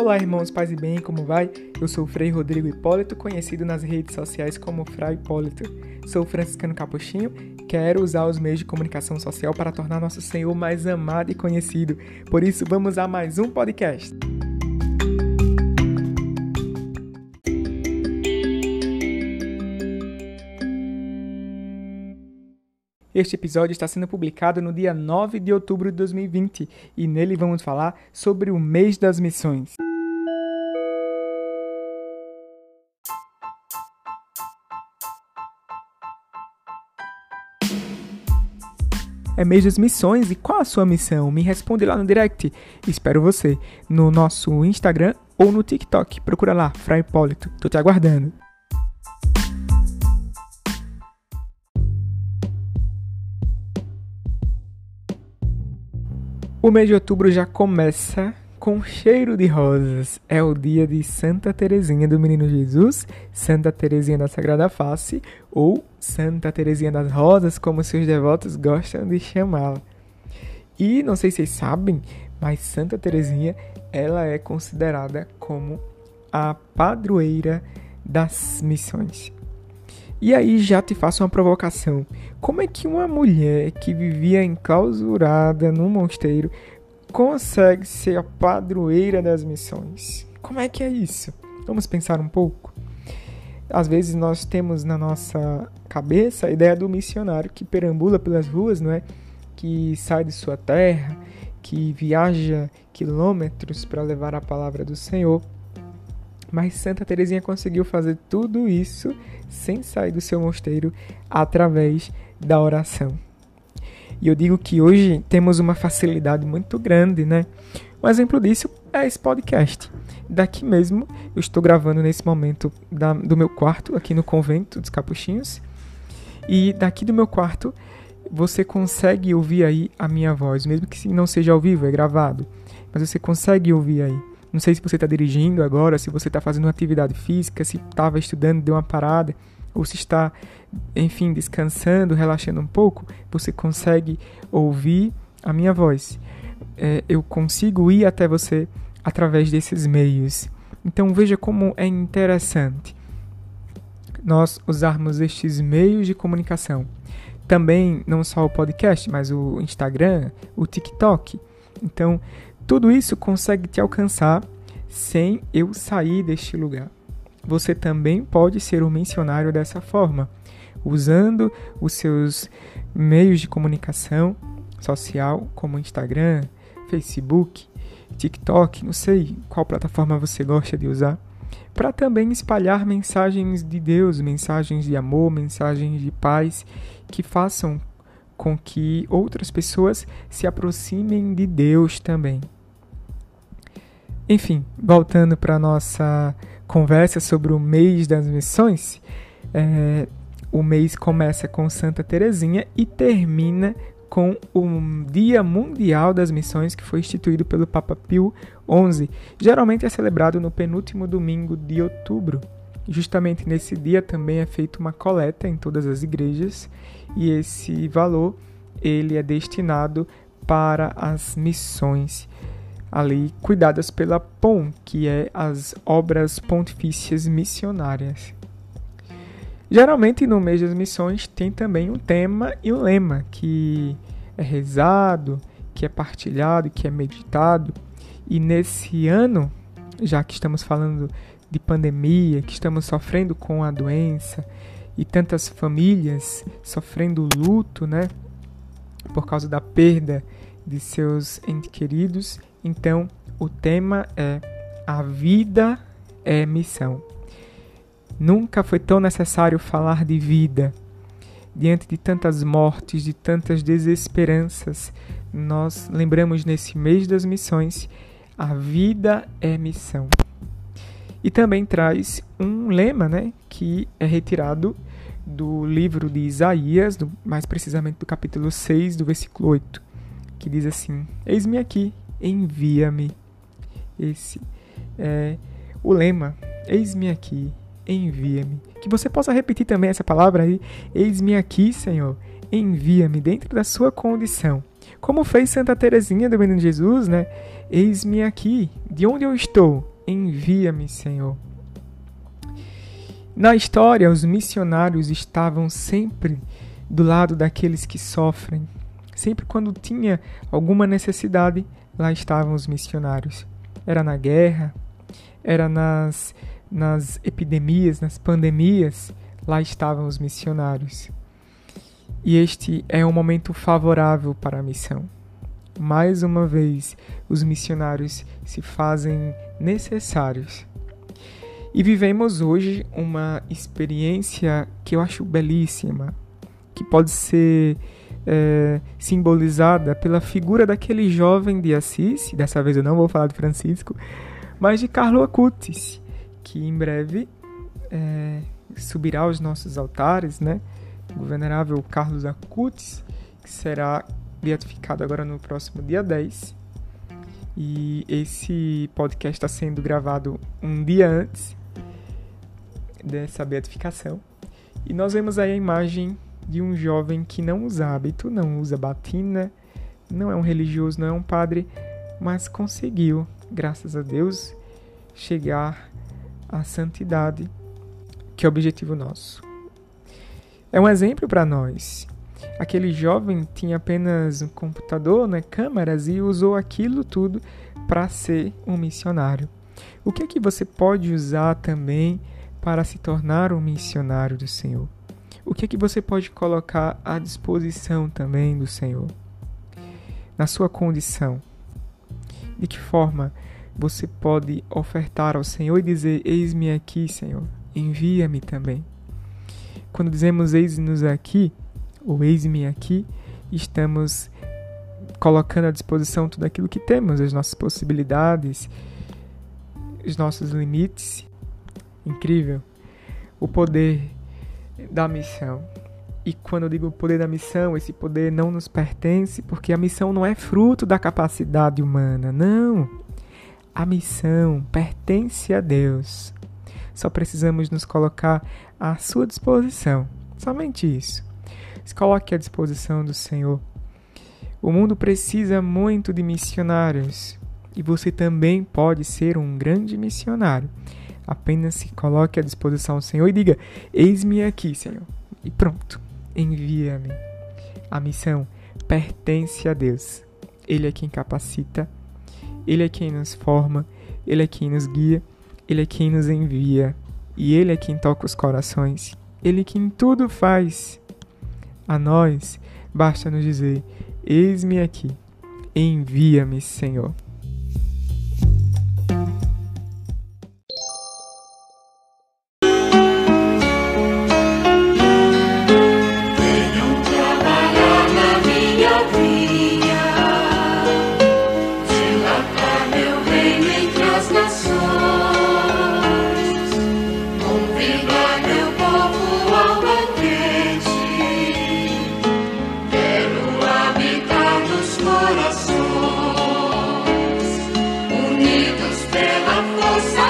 Olá, irmãos, paz e bem, como vai? Eu sou o Frei Rodrigo Hipólito, conhecido nas redes sociais como Frei Hipólito. Sou franciscano capuchinho, quero usar os meios de comunicação social para tornar nosso Senhor mais amado e conhecido. Por isso, vamos a mais um podcast. Este episódio está sendo publicado no dia 9 de outubro de 2020 e nele vamos falar sobre o mês das missões. É mês das missões e qual a sua missão? Me responde lá no direct. Espero você no nosso Instagram ou no TikTok. Procura lá, Fra Hipólito. Tô te aguardando. O mês de outubro já começa com cheiro de rosas. É o dia de Santa Teresinha do Menino Jesus, Santa Teresinha da Sagrada Face ou Santa Teresinha das Rosas, como seus devotos gostam de chamá-la. E não sei se vocês sabem, mas Santa Teresinha, ela é considerada como a padroeira das missões. E aí já te faço uma provocação. Como é que uma mulher que vivia enclausurada num mosteiro consegue ser a padroeira das missões. Como é que é isso? Vamos pensar um pouco. Às vezes nós temos na nossa cabeça a ideia do missionário que perambula pelas ruas, não é? Que sai de sua terra, que viaja quilômetros para levar a palavra do Senhor. Mas Santa Teresinha conseguiu fazer tudo isso sem sair do seu mosteiro através da oração. E eu digo que hoje temos uma facilidade muito grande, né? Um exemplo disso é esse podcast. Daqui mesmo, eu estou gravando nesse momento da, do meu quarto, aqui no convento dos Capuchinhos. E daqui do meu quarto, você consegue ouvir aí a minha voz, mesmo que não seja ao vivo, é gravado. Mas você consegue ouvir aí. Não sei se você está dirigindo agora, se você está fazendo uma atividade física, se estava estudando, deu uma parada ou se está, enfim, descansando, relaxando um pouco, você consegue ouvir a minha voz. É, eu consigo ir até você através desses meios. Então veja como é interessante nós usarmos estes meios de comunicação. Também não só o podcast, mas o Instagram, o TikTok. Então, tudo isso consegue te alcançar sem eu sair deste lugar você também pode ser um missionário dessa forma, usando os seus meios de comunicação social, como Instagram, Facebook, TikTok, não sei qual plataforma você gosta de usar, para também espalhar mensagens de Deus, mensagens de amor, mensagens de paz que façam com que outras pessoas se aproximem de Deus também. Enfim, voltando para nossa conversa sobre o mês das missões, é, o mês começa com Santa Teresinha e termina com o Dia Mundial das Missões, que foi instituído pelo Papa Pio XI. Geralmente é celebrado no penúltimo domingo de outubro. Justamente nesse dia também é feita uma coleta em todas as igrejas e esse valor ele é destinado para as missões ali cuidadas pela POM, que é as obras pontifícias missionárias. Geralmente no mês das missões tem também um tema e um lema que é rezado, que é partilhado, que é meditado. E nesse ano, já que estamos falando de pandemia, que estamos sofrendo com a doença e tantas famílias sofrendo luto, né, por causa da perda de seus entes queridos, então, o tema é A vida é missão. Nunca foi tão necessário falar de vida. Diante de tantas mortes, de tantas desesperanças, nós lembramos nesse mês das missões, a vida é missão. E também traz um lema, né, que é retirado do livro de Isaías, do, mais precisamente do capítulo 6, do versículo 8, que diz assim: Eis-me aqui, envia-me. Esse é o lema. Eis-me aqui, envia-me. Que você possa repetir também essa palavra aí. Eis-me aqui, Senhor, envia-me dentro da sua condição. Como fez Santa Teresinha do Menino Jesus, né? Eis-me aqui, de onde eu estou. envia-me, Senhor. Na história, os missionários estavam sempre do lado daqueles que sofrem. Sempre quando tinha alguma necessidade, lá estavam os missionários. Era na guerra, era nas, nas epidemias, nas pandemias, lá estavam os missionários. E este é um momento favorável para a missão. Mais uma vez, os missionários se fazem necessários. E vivemos hoje uma experiência que eu acho belíssima, que pode ser é, simbolizada pela figura daquele jovem de Assis, dessa vez eu não vou falar de Francisco, mas de Carlo Acutis, que em breve é, subirá aos nossos altares, né? O venerável Carlos Acutis, que será beatificado agora no próximo dia 10. E esse podcast está sendo gravado um dia antes dessa beatificação. E nós vemos aí a imagem de um jovem que não usa hábito, não usa batina, não é um religioso, não é um padre, mas conseguiu, graças a Deus, chegar à santidade, que é o objetivo nosso. É um exemplo para nós. Aquele jovem tinha apenas um computador, né, câmeras e usou aquilo tudo para ser um missionário. O que é que você pode usar também para se tornar um missionário do Senhor? O que é que você pode colocar à disposição também do Senhor? Na sua condição. De que forma você pode ofertar ao Senhor e dizer: Eis-me aqui, Senhor, envia-me também. Quando dizemos eis-nos aqui, ou eis-me aqui, estamos colocando à disposição tudo aquilo que temos, as nossas possibilidades, os nossos limites. Incrível. O poder da missão. E quando eu digo poder da missão, esse poder não nos pertence, porque a missão não é fruto da capacidade humana, não. A missão pertence a Deus. Só precisamos nos colocar à sua disposição. Somente isso. Se coloque à disposição do Senhor. O mundo precisa muito de missionários e você também pode ser um grande missionário. Apenas se coloque à disposição do Senhor e diga: Eis-me aqui, Senhor. E pronto, envia-me. A missão pertence a Deus. Ele é quem capacita, Ele é quem nos forma, Ele é quem nos guia, Ele é quem nos envia. E Ele é quem toca os corações. Ele é quem tudo faz. A nós basta nos dizer: Eis-me aqui. Envia-me, Senhor. so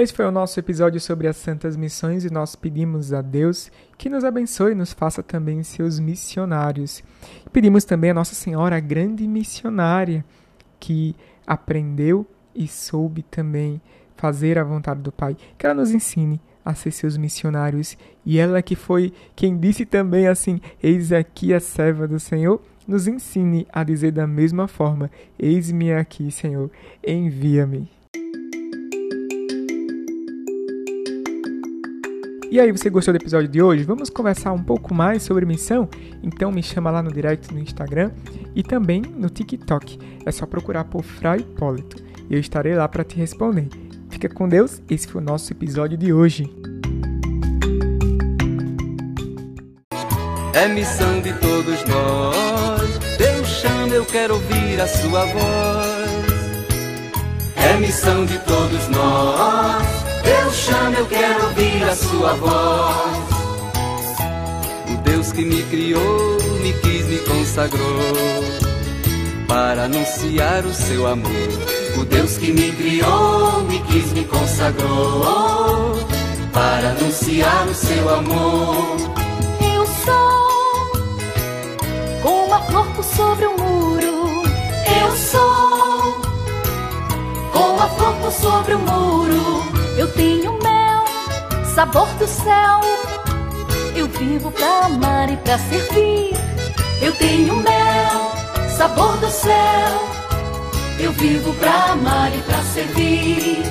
Esse foi o nosso episódio sobre as santas missões e nós pedimos a Deus que nos abençoe e nos faça também seus missionários. Pedimos também a Nossa Senhora, a grande missionária, que aprendeu e soube também fazer a vontade do Pai, que ela nos ensine a ser seus missionários. E ela que foi quem disse também assim: Eis aqui a serva do Senhor, nos ensine a dizer da mesma forma: Eis-me aqui, Senhor, envia-me. E aí, você gostou do episódio de hoje? Vamos conversar um pouco mais sobre missão? Então me chama lá no direct no Instagram e também no TikTok. É só procurar por Frei Hipólito eu estarei lá para te responder. Fica com Deus, esse foi o nosso episódio de hoje. É missão de todos nós. Deus chama, eu quero ouvir a sua voz. É missão de todos nós. Deus chama, eu quero ouvir a sua voz. O Deus que me criou, me quis, me consagrou para anunciar o seu amor. O Deus que me criou, me quis, me consagrou para anunciar o seu amor. Eu sou como uma flor sobre o muro. Eu sou como a flor sobre o muro. Eu tenho mel, sabor do céu. Eu vivo pra amar e pra servir. Eu tenho mel, sabor do céu. Eu vivo pra amar e pra servir.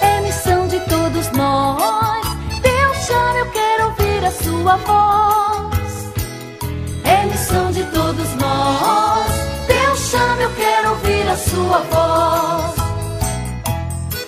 É missão de todos nós. Deus chama, eu quero ouvir a sua voz. É missão de todos nós. Deus chama, eu quero ouvir a sua voz.